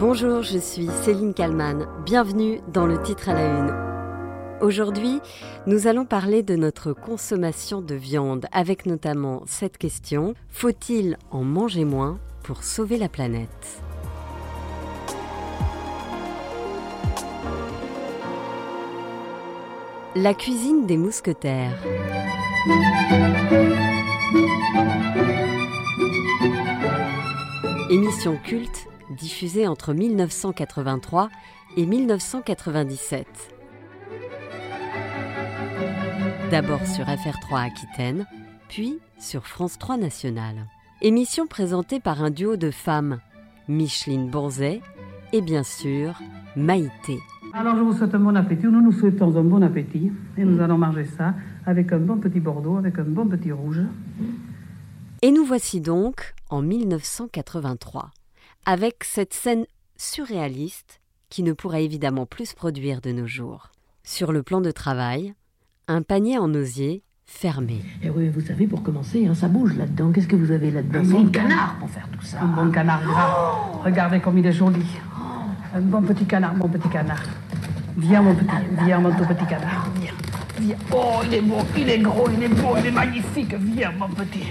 Bonjour, je suis Céline Kalman. Bienvenue dans le titre à la une. Aujourd'hui, nous allons parler de notre consommation de viande avec notamment cette question faut-il en manger moins pour sauver la planète? La cuisine des mousquetaires. Émission culte diffusée entre 1983 et 1997. D'abord sur FR3 Aquitaine, puis sur France 3 National. Émission présentée par un duo de femmes, Micheline Borzet et bien sûr Maïté. Alors je vous souhaite un bon appétit, nous nous souhaitons un bon appétit et nous allons manger ça avec un bon petit bordeaux, avec un bon petit rouge. Et nous voici donc en 1983, avec cette scène surréaliste qui ne pourrait évidemment plus se produire de nos jours. Sur le plan de travail, un panier en osier fermé. Et Eh oui, vous savez, pour commencer, hein, ça bouge là-dedans. Qu'est-ce que vous avez là-dedans Un C'est bon un canard pour faire tout ça. Un bon canard gras. Regardez comme il est joli. Un bon petit canard, mon petit canard. Viens mon petit, viens mon tout petit canard. Viens, viens. Oh, il est beau, il est gros, il est beau, il est magnifique. Viens mon petit.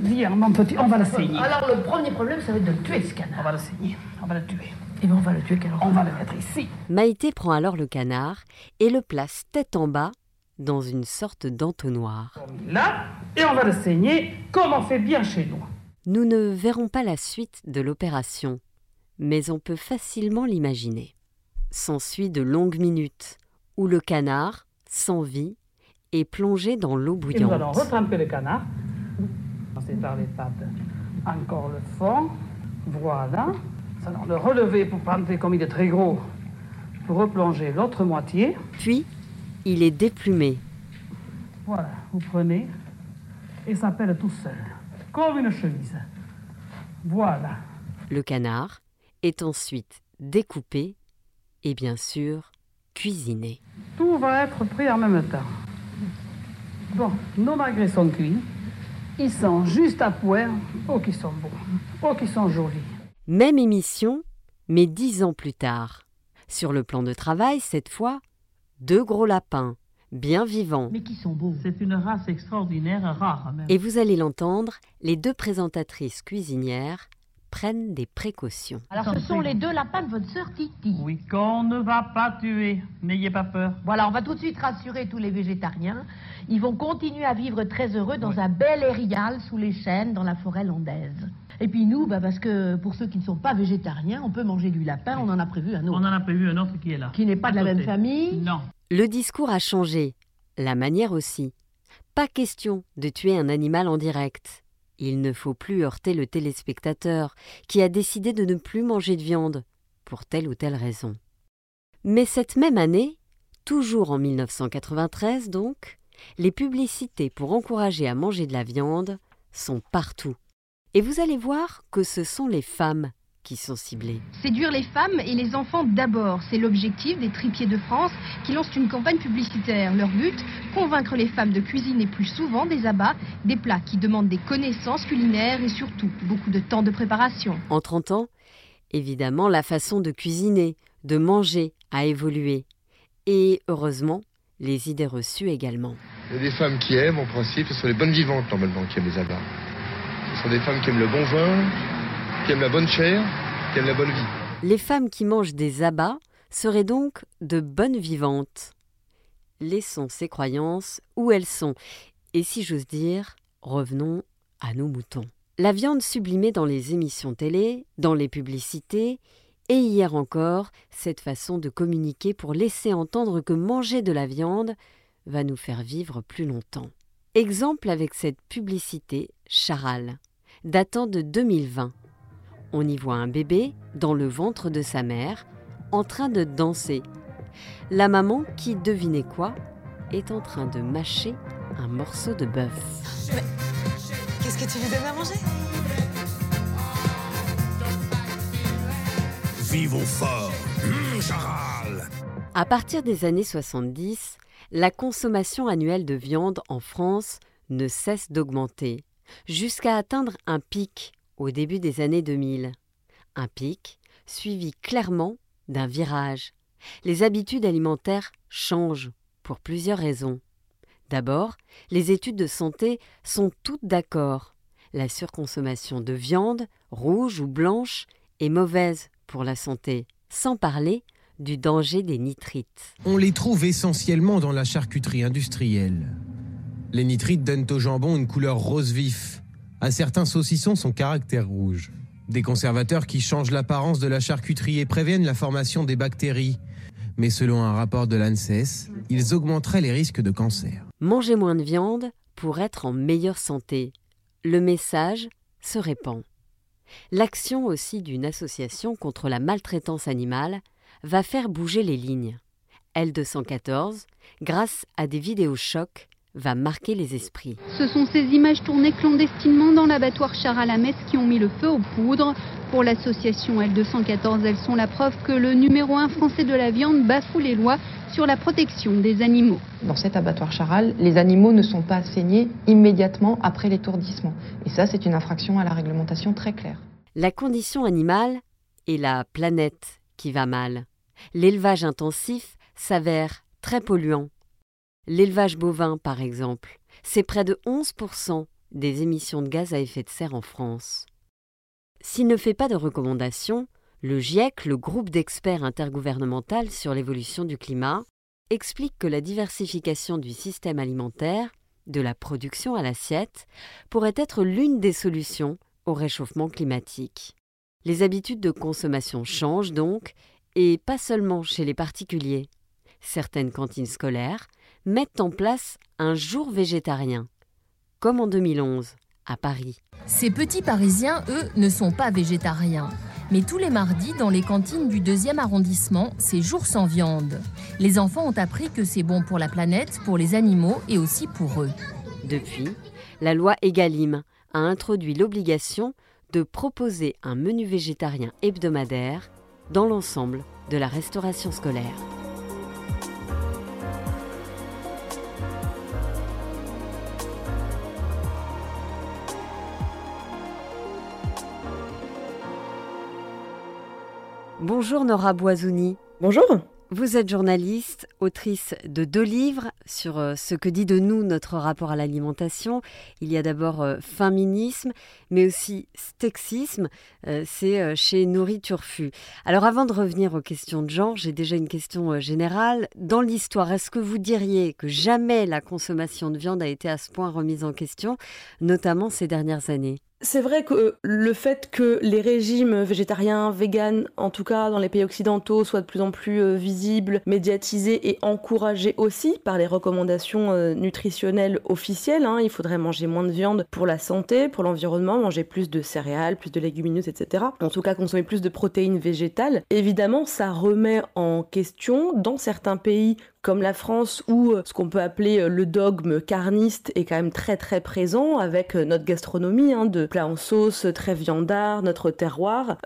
Viens mon petit, on va le saigner. Alors, le premier problème, ça va être de tuer, ce On canard. va le saigner, on va le tuer. Et bien, on va le tuer, quel On va le mettre ici. Maïté prend alors le canard et le place tête en bas dans une sorte d'entonnoir. Là, et on va le saigner comme on fait bien chez nous. Nous ne verrons pas la suite de l'opération, mais on peut facilement l'imaginer. S'ensuit de longues minutes où le canard, sans vie, est plongé dans l'eau Et nous allons bouillante. retremper le canard. Commencer par les pattes. Encore le fond. Voilà. Allons le relever pour prendre, comme il est très gros, pour replonger l'autre moitié. Puis, il est déplumé. Voilà, vous prenez et ça pèle tout seul, comme une chemise. Voilà. Le canard est ensuite découpé et bien sûr cuisiné. Tout va être pris en même temps. Bon, nos magrets sont cuits. Ils sont juste à poire. Oh, qu'ils sont beaux. Oh, qu'ils sont jolis. Même émission, mais dix ans plus tard. Sur le plan de travail, cette fois, deux gros lapins, bien vivants. Mais qui sont beaux. C'est une race extraordinaire, rare même. Et vous allez l'entendre, les deux présentatrices cuisinières prennent des précautions. Alors, ce sont les deux lapins de votre sœur Titi. Oui, qu'on ne va pas tuer. N'ayez pas peur. Voilà, on va tout de suite rassurer tous les végétariens. Ils vont continuer à vivre très heureux dans un bel érial sous les chênes dans la forêt landaise. Et puis nous, bah, parce que pour ceux qui ne sont pas végétariens, on peut manger du lapin, on en a prévu un autre. On en a prévu un autre qui est là. Qui n'est pas À de la même famille. Non. Le discours a changé, la manière aussi. Pas question de tuer un animal en direct. Il ne faut plus heurter le téléspectateur qui a décidé de ne plus manger de viande, pour telle ou telle raison. Mais cette même année, toujours en 1993 donc, les publicités pour encourager à manger de la viande sont partout. Et vous allez voir que ce sont les femmes qui sont ciblées. Séduire les femmes et les enfants d'abord, c'est l'objectif des Tripiers de France qui lancent une campagne publicitaire. Leur but, convaincre les femmes de cuisiner plus souvent des abats, des plats qui demandent des connaissances culinaires et surtout beaucoup de temps de préparation. En 30 ans, évidemment, la façon de cuisiner, de manger a évolué. Et heureusement, les idées reçues également. Il y a des femmes qui aiment, en principe, ce sont les bonnes vivantes, normalement, qui aiment les abats. Ce sont des femmes qui aiment le bon vin, Les femmes qui mangent des abats seraient donc de bonnes vivantes. Laissons ces croyances où elles sont. Et si j'ose dire, revenons à nos moutons. La viande sublimée dans les émissions télé, dans les publicités, et hier encore, cette façon de communiquer pour laisser entendre que manger de la viande va nous faire vivre plus longtemps. Exemple avec cette publicité Charal, datant de 2020. On y voit un bébé dans le ventre de sa mère, en train de danser. La maman, qui devinez quoi, est en train de mâcher un morceau de bœuf. Qu'est-ce que tu lui donnes à manger? Vivons fort. Charal. À partir des années 70, la consommation annuelle de viande en France ne cesse d'augmenter, jusqu'à atteindre un pic au début des années 2000. Un pic suivi clairement d'un virage. Les habitudes alimentaires changent pour plusieurs raisons. D'abord, les études de santé sont toutes d'accord. La surconsommation de viande, rouge ou blanche, est mauvaise pour la santé, sans parler du danger des nitrites. On les trouve essentiellement dans la charcuterie industrielle. Les nitrites donnent au jambon une couleur rose vif. À certains saucissons, son caractère rouge. Des conservateurs qui changent l'apparence de la charcuterie et préviennent la formation des bactéries. Mais selon un rapport de l'ANSES, ils augmenteraient les risques de cancer. Manger moins de viande pour être en meilleure santé. Le message se répand. L'action aussi d'une association contre la maltraitance animale va faire bouger les lignes. L214, grâce à des vidéos chocs, va marquer les esprits. Ce sont ces images tournées clandestinement dans l'abattoir Charal à Metz qui ont mis le feu aux poudres. Pour l'association L214, elles sont la preuve que le numéro 1 français de la viande bafoue les lois sur la protection des animaux. Dans cet abattoir Charal, les animaux ne sont pas saignés immédiatement après l'étourdissement. Et ça, c'est une infraction à la réglementation très claire. La condition animale et la planète qui va mal. L'élevage intensif s'avère très polluant. L'élevage bovin, par exemple, c'est près de 11% des émissions de gaz à effet de serre en France. S'il ne fait pas de recommandations, le GIEC, le groupe d'experts intergouvernemental sur l'évolution du climat, explique que la diversification du système alimentaire, de la production à l'assiette, pourrait être l'une des solutions au réchauffement climatique. Les habitudes de consommation changent donc, et pas seulement chez les particuliers. Certaines cantines scolaires mettent en place un jour végétarien, comme en 2011 à Paris. Ces petits Parisiens, eux, ne sont pas végétariens. Mais tous les mardis, dans les cantines du deuxième arrondissement, c'est jour sans viande. Les enfants ont appris que c'est bon pour la planète, pour les animaux et aussi pour eux. Depuis, la loi Egalim a introduit l'obligation de proposer un menu végétarien hebdomadaire dans l'ensemble de la restauration scolaire. Bonjour Nora Boisouni. Bonjour. Vous êtes journaliste, autrice de deux livres sur euh, ce que dit de nous notre rapport à l'alimentation. Il y a d'abord euh, Féminisme, mais aussi Stexisme. Euh, c'est chez Nourriture Fu. Alors avant de revenir aux questions de genre, j'ai déjà une question générale. Dans l'histoire, est-ce que vous diriez que jamais la consommation de viande a été à ce point remise en question, notamment ces dernières années? C'est vrai que le fait que les régimes végétariens, véganes, en tout cas dans les pays occidentaux, soient de plus en plus euh, visibles, médiatisés et encouragés aussi par les recommandations euh, nutritionnelles officielles, hein. il faudrait manger moins de viande pour la santé, pour l'environnement, manger plus de céréales, plus de légumineuses, etc. En tout cas, consommer plus de protéines végétales. Évidemment, ça remet en question dans certains pays comme la France où euh, ce qu'on peut appeler euh, le dogme carniste est quand même très très présent avec euh, notre gastronomie hein, de plats en sauce très viandard, notre terroir.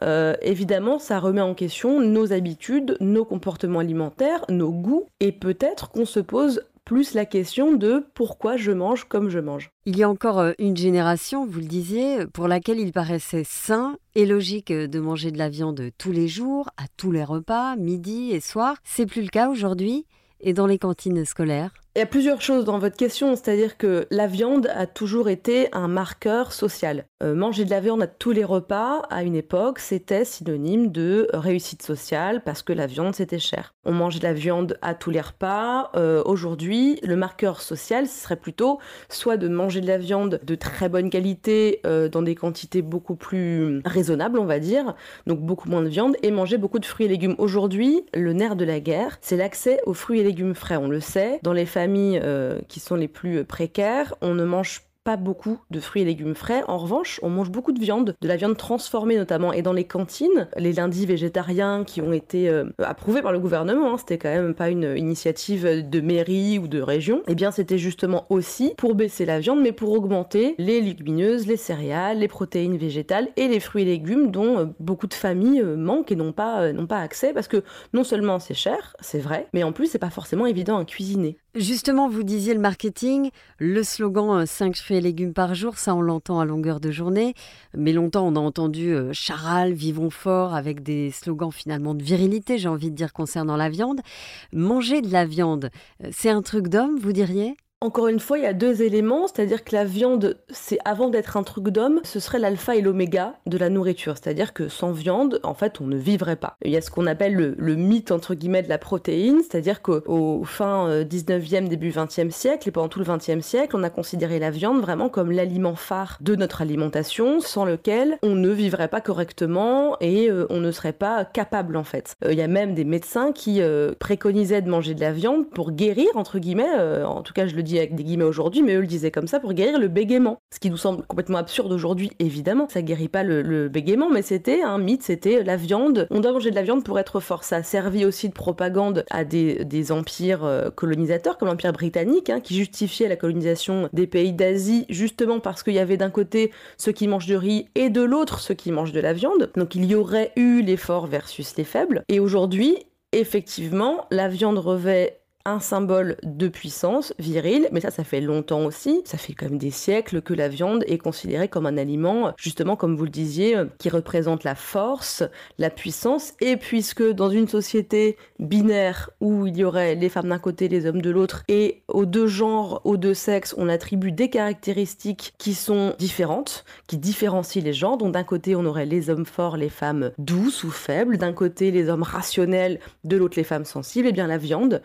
évidemment, ça remet en question nos habitudes, nos comportements alimentaires, nos goûts et peut-être qu'on se pose plus la question de pourquoi je mange comme je mange. Il y a encore une génération, vous le disiez, pour laquelle il paraissait sain et logique de manger de la viande tous les jours, à tous les repas, midi et soir. C'est plus le cas aujourd'hui? Et dans les cantines scolaires y a plusieurs choses dans votre question, c'est-à-dire que la viande a toujours été un marqueur social. Euh, manger de la viande à tous les repas, à une époque, c'était synonyme de réussite sociale parce que la viande c'était cher. On mangeait de la viande à tous les repas. Euh, aujourd'hui, le marqueur social, ce serait plutôt soit de manger de la viande de très bonne qualité euh, dans des quantités beaucoup plus raisonnables, on va dire, donc beaucoup moins de viande, et manger beaucoup de fruits et légumes. Aujourd'hui, le nerf de la guerre, c'est l'accès aux fruits et légumes frais. On le sait, dans les familles euh, qui sont les plus précaires, on ne mange pas beaucoup de fruits et légumes frais. En revanche, on mange beaucoup de viande, de la viande transformée notamment. Et dans les cantines, les lundis végétariens qui ont été euh, approuvés par le gouvernement, hein, c'était quand même pas une initiative de mairie ou de région, et eh bien c'était justement aussi pour baisser la viande, mais pour augmenter les légumineuses, les céréales, les protéines végétales et les fruits et légumes dont euh, beaucoup de familles euh, manquent et n'ont pas, n'ont pas accès parce que non seulement c'est cher, c'est vrai, mais en plus c'est pas forcément évident à cuisiner. Justement, vous disiez le marketing, le slogan 5 fruits et légumes par jour, ça on l'entend à longueur de journée, mais longtemps on a entendu charal, vivons fort, avec des slogans finalement de virilité, j'ai envie de dire concernant la viande. Manger de la viande, c'est un truc d'homme, vous diriez? Encore une fois, il y a deux éléments, c'est-à-dire que la viande, c'est avant d'être un truc d'homme, ce serait l'alpha et l'oméga de la nourriture, c'est-à-dire que sans viande, en fait, on ne vivrait pas. Il y a ce qu'on appelle le, mythe entre guillemets de la protéine, c'est-à-dire qu'au fin 19e, euh, début 20e siècle et pendant tout le 20e siècle, on a considéré la viande vraiment comme l'aliment phare de notre alimentation, sans lequel on ne vivrait pas correctement et euh, on ne serait pas capable en fait. Euh, il y a même des médecins qui préconisaient de manger de la viande pour guérir entre guillemets, en tout cas je le dis avec des guillemets aujourd'hui, mais eux le disaient comme ça pour guérir le bégaiement. Ce qui nous semble complètement absurde aujourd'hui, évidemment. Ça guérit pas le, bégaiement, mais c'était un mythe, c'était la viande. On doit manger de la viande pour être fort. Ça a servi aussi de propagande à des, empires euh, colonisateurs, comme l'Empire britannique, hein, qui justifiait la colonisation des pays d'Asie, justement parce qu'il y avait d'un côté ceux qui mangent de riz et de l'autre ceux qui mangent de la viande. Donc il y aurait eu les forts versus les faibles. Et aujourd'hui, effectivement, la viande revêt un symbole de puissance virile, mais ça, ça fait longtemps aussi. Ça fait quand même des siècles que la viande est considérée comme un aliment, justement, comme vous le disiez, qui représente la force, la puissance. Et puisque dans une société binaire où il y aurait les femmes d'un côté, les hommes de l'autre, et aux deux genres, aux deux sexes, on attribue des caractéristiques qui sont différentes, qui différencient les genres. Donc d'un côté, on aurait les hommes forts, les femmes douces ou faibles. D'un côté, les hommes rationnels, de l'autre, les femmes sensibles. Et eh bien la viande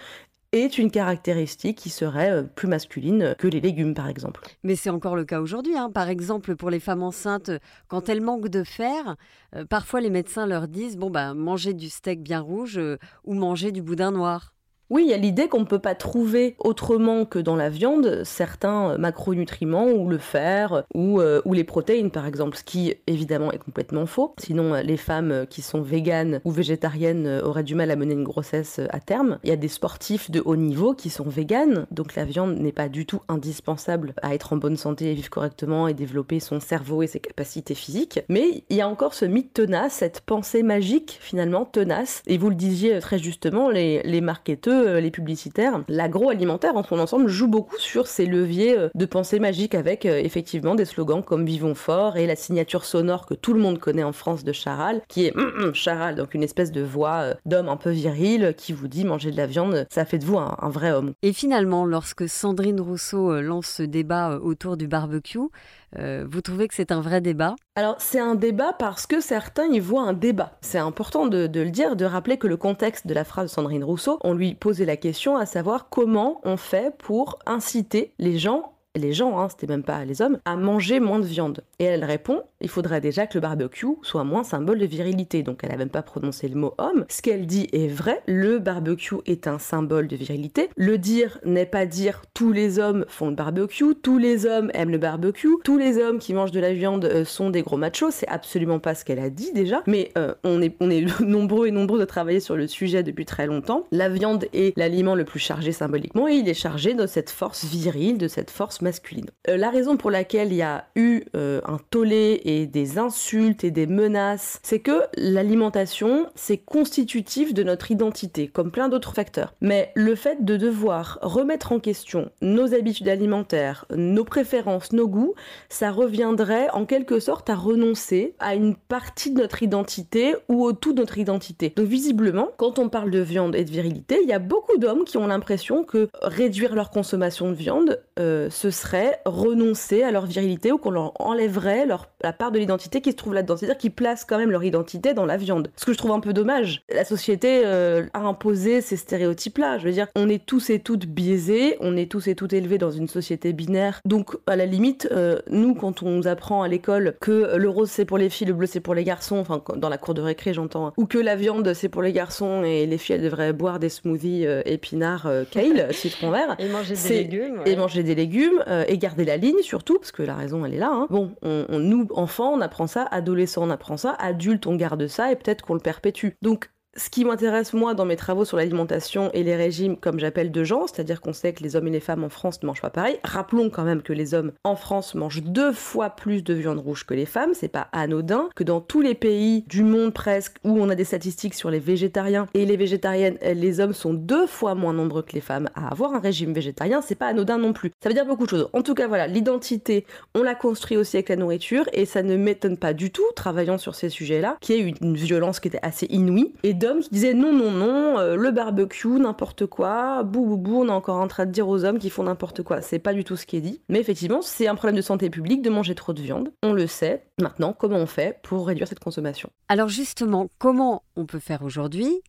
est une caractéristique qui serait euh, plus masculine que les légumes, par exemple. Mais c'est encore le cas aujourd'hui. Hein. Par exemple, pour les femmes enceintes, quand elles manquent de fer, euh, parfois les médecins leur disent bon, bah, mangez du steak bien rouge euh, ou mangez du boudin noir. Oui, il y a l'idée qu'on ne peut pas trouver autrement que dans la viande certains euh, macronutriments ou le fer ou, euh, ou les protéines par exemple, ce qui évidemment est complètement faux. Sinon, euh, les femmes qui sont véganes ou végétariennes auraient du mal à mener une grossesse à terme. Il y a des sportifs de haut niveau qui sont véganes, donc la viande n'est pas du tout indispensable à être en bonne santé et vivre correctement et développer son cerveau et ses capacités physiques. Mais il y a encore ce mythe tenace, cette pensée magique finalement tenace. Et vous le disiez très justement, les, les marketeurs euh, les publicitaires, l'agroalimentaire en son ensemble joue beaucoup sur ces leviers euh, de pensée magique avec euh, effectivement des slogans comme Vivons fort et la signature sonore que tout le monde connaît en France de Charal, qui est hum, hum, Charal, donc une espèce de voix d'homme un peu viril qui vous dit manger de la viande, ça fait de vous un, un vrai homme. Et finalement, lorsque Sandrine Rousseau lance ce débat autour du barbecue, euh, vous trouvez que c'est un vrai débat? Alors c'est un débat parce que certains y voient un débat. C'est important de, le dire, de rappeler que le contexte de la phrase de Sandrine Rousseau, on lui posait la question à savoir comment on fait pour inciter les gens les gens, hein, c'était même pas les hommes, à manger moins de viande. Et elle répond, il faudrait déjà que le barbecue soit moins symbole de virilité. Donc elle n'a même pas prononcé le mot homme. Ce qu'elle dit est vrai, le barbecue est un symbole de virilité. Le dire n'est pas dire tous les hommes font le barbecue, tous les hommes aiment le barbecue, tous les hommes qui mangent de la viande euh, sont des gros machos. C'est absolument pas ce qu'elle a dit déjà. Mais euh, on, est, nombreux et nombreux de travailler sur le sujet depuis très longtemps. La viande est l'aliment le plus chargé symboliquement et il est chargé de cette force virile, de cette force masculine. Euh, la raison pour laquelle il y a eu euh, un tollé et des insultes et des menaces, c'est que l'alimentation, c'est constitutif de notre identité, comme plein d'autres facteurs. Mais le fait de devoir remettre en question nos habitudes alimentaires, nos préférences, nos goûts, ça reviendrait en quelque sorte à renoncer à une partie de notre identité ou au tout de notre identité. Donc visiblement, quand on parle de viande et de virilité, il y a beaucoup d'hommes qui ont l'impression que réduire leur consommation de viande, euh, serait renoncer à leur virilité ou qu'on leur enlèverait leur, la part de l'identité qui se trouve là-dedans. C'est-à-dire qu'ils placent quand même leur identité dans la viande. Ce que je trouve un peu dommage. La société euh, a imposé ces stéréotypes-là. Je veux dire, on est tous et toutes biaisés, on est tous et toutes élevés dans une société binaire. Donc, à la limite, euh, nous, quand on nous apprend à l'école que le rose c'est pour les filles, le bleu c'est pour les garçons, enfin, dans la cour de récré, j'entends, hein, ou que la viande c'est pour les garçons et les filles elles devraient boire des smoothies euh, épinards, kale, citron vert. Et manger des légumes. Et manger des légumes, et garder la ligne surtout, parce que la raison elle est là. Hein. Bon, on, on, nous, enfants, on apprend ça, adolescents, on apprend ça, adultes, on garde ça, et peut-être qu'on le perpétue. Donc, Ce qui m'intéresse moi dans mes travaux sur l'alimentation et les régimes comme j'appelle de genre, c'est-à-dire qu'on sait que les hommes et les femmes en France ne mangent pas pareil. Rappelons quand même que les hommes en France mangent deux fois plus de viande rouge que les femmes, c'est pas anodin, que dans tous les pays du monde presque où on a des statistiques sur les végétariens et les végétariennes, les hommes sont deux fois moins nombreux que les femmes à avoir un régime végétarien, c'est pas anodin non plus. Ça veut dire beaucoup de choses. En tout cas, voilà, l'identité, on la construit aussi avec la nourriture et ça ne m'étonne pas du tout, travaillant sur ces sujets-là, ait une, une violence qui était assez inouïe et qui disaient non, non, non, euh, le barbecue, n'importe quoi, bou, bou, bou, on est encore en train de dire aux hommes qu'ils font n'importe quoi. C'est pas du tout ce qui est dit. Mais effectivement, c'est un problème de santé publique de manger trop de viande. On le sait. Maintenant, comment on fait pour réduire cette consommation? Alors justement, comment on peut faire aujourd'hui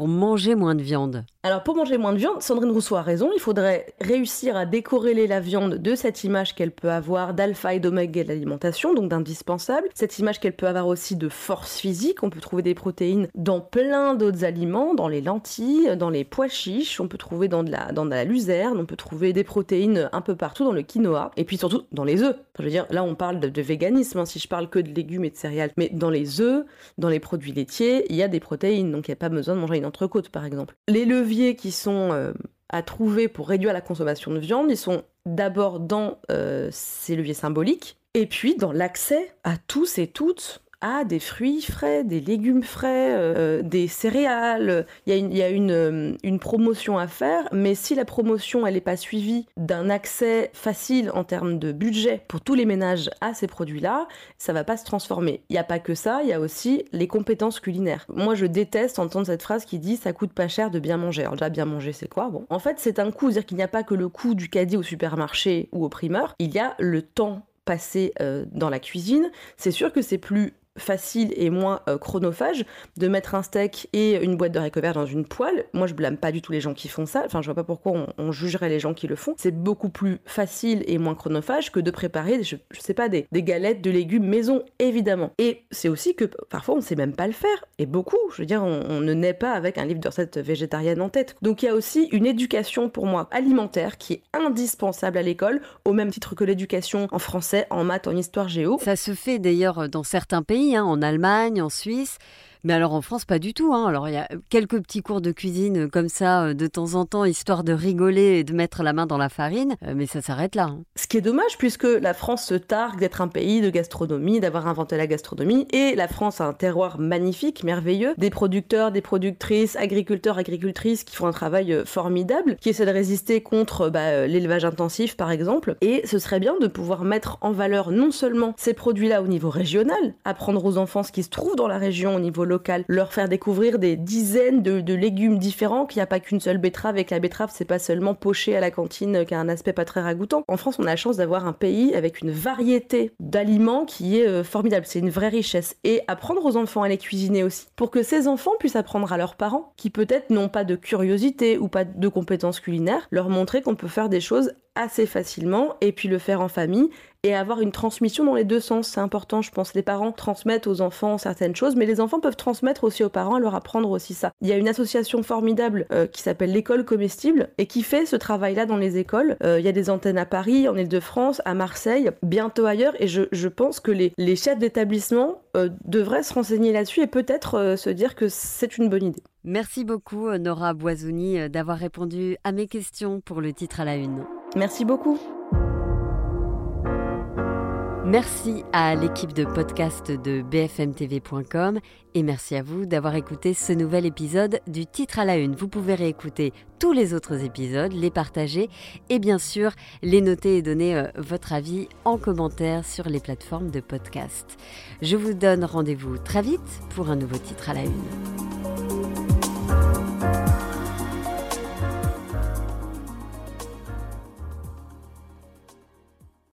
manger moins de viande. Alors pour manger moins de viande, Sandrine Rousseau a raison, il faudrait réussir à décorréler la viande de cette image qu'elle peut avoir d'alpha et d'oméga de l'alimentation, donc d'indispensable, cette image qu'elle peut avoir aussi de force physique, on peut trouver des protéines dans plein d'autres aliments, dans les lentilles, dans les pois chiches, on peut trouver dans de la, dans la luzerne, on peut trouver des protéines un peu partout dans le quinoa, et puis surtout dans les œufs. je veux dire, là on parle de, de véganisme, hein, si je parle que de légumes et de céréales, mais dans les œufs, dans les produits laitiers, il y a des protéines, donc il n'y a pas besoin de manger une entrecôte par exemple. Les leviers qui sont euh, à trouver pour réduire la consommation de viande, ils sont d'abord dans euh, ces leviers symboliques, et puis dans l'accès à tous et toutes à des fruits frais, des légumes frais, euh, des céréales. Il y a, euh, une, promotion à faire, mais si la promotion elle n'est pas suivie d'un accès facile en termes de budget pour tous les ménages à ces produits-là, ça va pas se transformer. Il n'y a pas que ça, il y a aussi les compétences culinaires. Moi, je déteste entendre cette phrase qui dit ça coûte pas cher de bien manger. Alors déjà, bien manger, c'est quoi? Bon, en fait, c'est un coût, c'est-à-dire qu'il n'y a pas que le coût du caddie au supermarché ou au primeur, il y a le temps passé euh, dans la cuisine. C'est sûr que c'est plus facile et moins euh, chronophage de mettre un steak et une boîte de haricots dans une poêle. Moi, je blâme pas du tout les gens qui font ça. Enfin, je vois pas pourquoi on, jugerait les gens qui le font. C'est beaucoup plus facile et moins chronophage que de préparer, je, sais pas, des, galettes de légumes maison, évidemment. Et c'est aussi que parfois on sait même pas le faire. Et beaucoup, je veux dire, on, ne naît pas avec un livre de recettes végétarienne en tête. Donc il y a aussi une éducation pour moi alimentaire qui est indispensable à l'école, au même titre que l'éducation en français, en maths, en histoire géo. Ça se fait d'ailleurs dans certains pays Hein, en Allemagne, en Suisse. Mais alors en France, pas du tout. Hein. Alors il y a quelques petits cours de cuisine comme ça euh, de temps en temps, histoire de rigoler et de mettre la main dans la farine, euh, mais ça s'arrête là. Hein. Ce qui est dommage, puisque la France se targue d'être un pays de gastronomie, d'avoir inventé la gastronomie, et la France a un terroir magnifique, merveilleux, des producteurs, des productrices, agriculteurs, agricultrices qui font un travail euh, formidable, qui essaient de résister contre bah, l'élevage intensif par exemple, et ce serait bien de pouvoir mettre en valeur non seulement ces produits-là au niveau régional, apprendre aux enfants ce qui se trouve dans la région au niveau local, leur faire découvrir des dizaines de, légumes différents, qu'il n'y a pas qu'une seule betterave et que la betterave c'est pas seulement poché à la cantine qui a un aspect pas très ragoûtant. En France, on a la chance d'avoir un pays avec une variété d'aliments qui est euh, formidable, c'est une vraie richesse. Et apprendre aux enfants à les cuisiner aussi, pour que ces enfants puissent apprendre à leurs parents, qui peut-être n'ont pas de curiosité ou pas de compétences culinaires, leur montrer qu'on peut faire des choses assez facilement et puis le faire en famille et avoir une transmission dans les deux sens. C'est important, je pense. Les parents transmettent aux enfants certaines choses, mais les enfants peuvent transmettre aussi aux parents, leur apprendre aussi ça. Il y a une association formidable euh, qui s'appelle l'école comestible et qui fait ce travail-là dans les écoles. Euh, il y a des antennes à Paris, en Ile-de-France, à Marseille, bientôt ailleurs, et je, je pense que les, les chefs d'établissement euh, devraient se renseigner là-dessus et peut-être se dire que c'est une bonne idée. Merci beaucoup, Nora Boisouni, d'avoir répondu à mes questions pour le titre à la une. Merci beaucoup. Merci à l'équipe de podcast de bfmtv.com et merci à vous d'avoir écouté ce nouvel épisode du titre à la une. Vous pouvez réécouter tous les autres épisodes, les partager et bien sûr les noter et donner euh, votre avis en commentaire sur les plateformes de podcast. Je vous donne rendez-vous très vite pour un nouveau titre à la une.